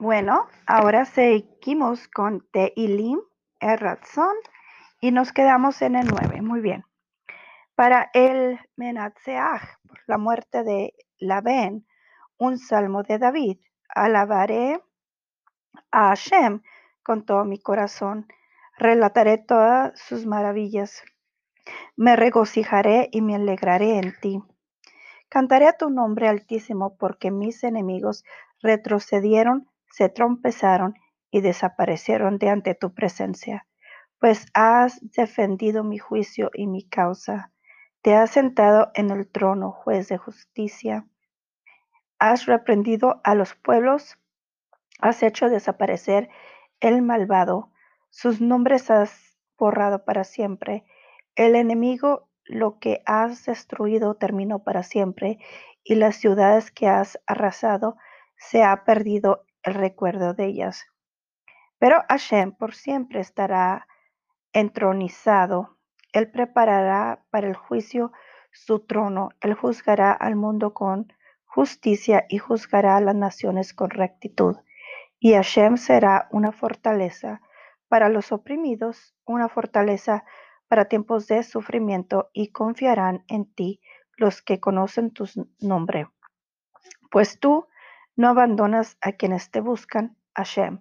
Bueno, ahora seguimos con Teilim, el razón, y nos quedamos en el 9. Muy bien. Para el Menatseach, por la muerte de Labén, un salmo de David. Alabaré a Hashem con todo mi corazón. Relataré todas sus maravillas. Me regocijaré y me alegraré en ti. Cantaré a tu nombre altísimo porque mis enemigos retrocedieron, se trompezaron y desaparecieron de ante tu presencia, pues has defendido mi juicio y mi causa. Te has sentado en el trono, juez de justicia. Has reprendido a los pueblos, has hecho desaparecer el malvado, sus nombres has borrado para siempre. El enemigo lo que has destruido terminó para siempre, y las ciudades que has arrasado se ha perdido el recuerdo de ellas. Pero Hashem por siempre estará entronizado. Él preparará para el juicio su trono. Él juzgará al mundo con justicia y juzgará a las naciones con rectitud. Y Hashem será una fortaleza para los oprimidos, una fortaleza para tiempos de sufrimiento y confiarán en ti los que conocen tu nombre. Pues tú no abandonas a quienes te buscan, Hashem.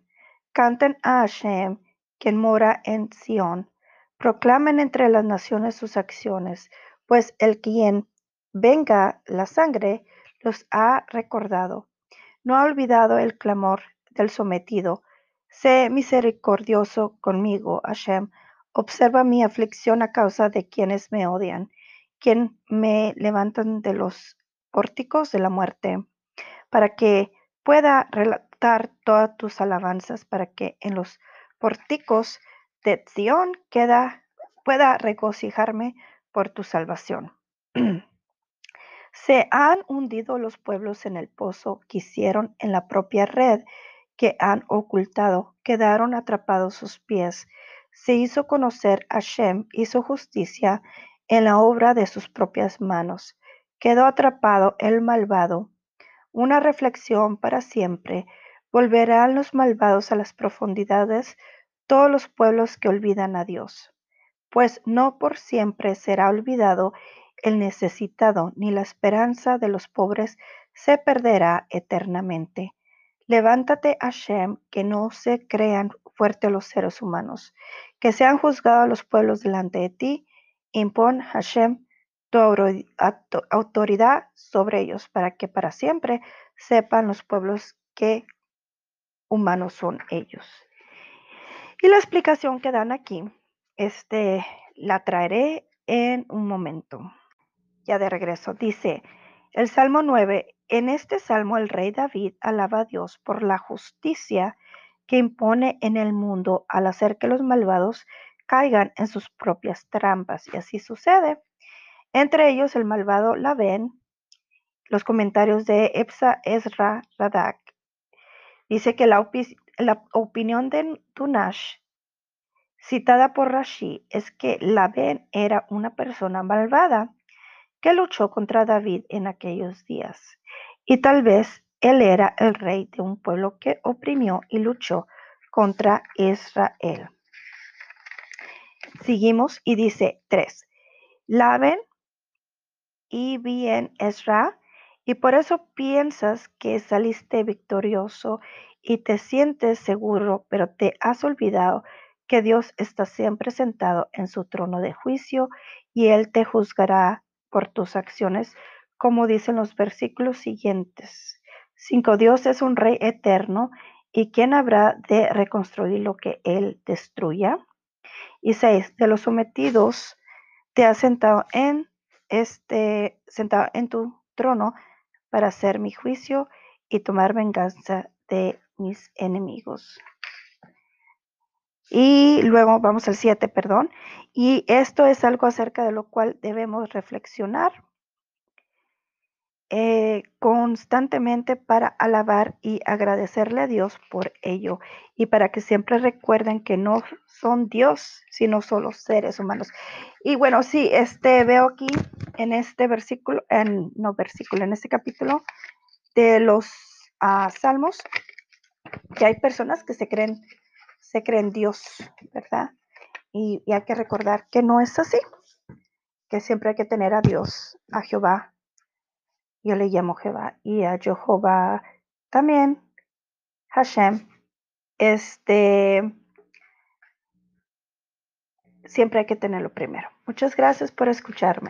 Canten a Hashem, quien mora en Sión. Proclamen entre las naciones sus acciones, pues el quien venga la sangre los ha recordado. No ha olvidado el clamor del sometido. Sé misericordioso conmigo, Hashem. Observa mi aflicción a causa de quienes me odian, quien me levantan de los pórticos de la muerte, para que pueda relatar todas tus alabanzas, para que en los pórticos de Zion queda, pueda regocijarme por tu salvación. Se han hundido los pueblos en el pozo que hicieron en la propia red que han ocultado, quedaron atrapados sus pies. Se hizo conocer a Shem, hizo justicia en la obra de sus propias manos. Quedó atrapado el malvado. Una reflexión para siempre. Volverán los malvados a las profundidades, todos los pueblos que olvidan a Dios. Pues no por siempre será olvidado el necesitado, ni la esperanza de los pobres se perderá eternamente. Levántate, Hashem, que no se crean fuertes los seres humanos, que sean juzgados los pueblos delante de ti. Impon, Hashem, tu autoridad sobre ellos, para que para siempre sepan los pueblos que humanos son ellos. Y la explicación que dan aquí, este, la traeré en un momento ya de regreso. Dice el Salmo 9, en este salmo el rey David alaba a Dios por la justicia que impone en el mundo al hacer que los malvados caigan en sus propias trampas. Y así sucede. Entre ellos el malvado ven los comentarios de Epsa Ezra Radak. Dice que la, opinión de Tunash, citada por Rashi, es que ven era una persona malvada que luchó contra David en aquellos días. Y tal vez él era el rey de un pueblo que oprimió y luchó contra Israel. Seguimos y dice 3. Laven y bien Ezra, y por eso piensas que saliste victorioso y te sientes seguro, pero te has olvidado que Dios está siempre sentado en su trono de juicio y Él te juzgará por tus acciones, como dicen los versículos siguientes. Cinco, Dios es un rey eterno y quién habrá de reconstruir lo que él destruya. Y seis, de los sometidos te has sentado en este sentado en tu trono para hacer mi juicio y tomar venganza de mis enemigos. Y luego vamos al 7, perdón. Y esto es algo acerca de lo cual debemos reflexionar eh, constantemente para alabar y agradecerle a Dios por ello y para que siempre recuerden que no son Dios, sino solo seres humanos. Y bueno, sí, este veo aquí en este versículo, en, no versículo, en este capítulo de los ah, Salmos, porque hay personas que se creen, se creen Dios, ¿verdad? Y hay que recordar que no es así, que siempre hay que tener a Dios, a Jehová. Yo le llamo Jehová y a Jehová también, Hashem. Este, siempre hay que tenerlo primero. Muchas gracias por escucharme.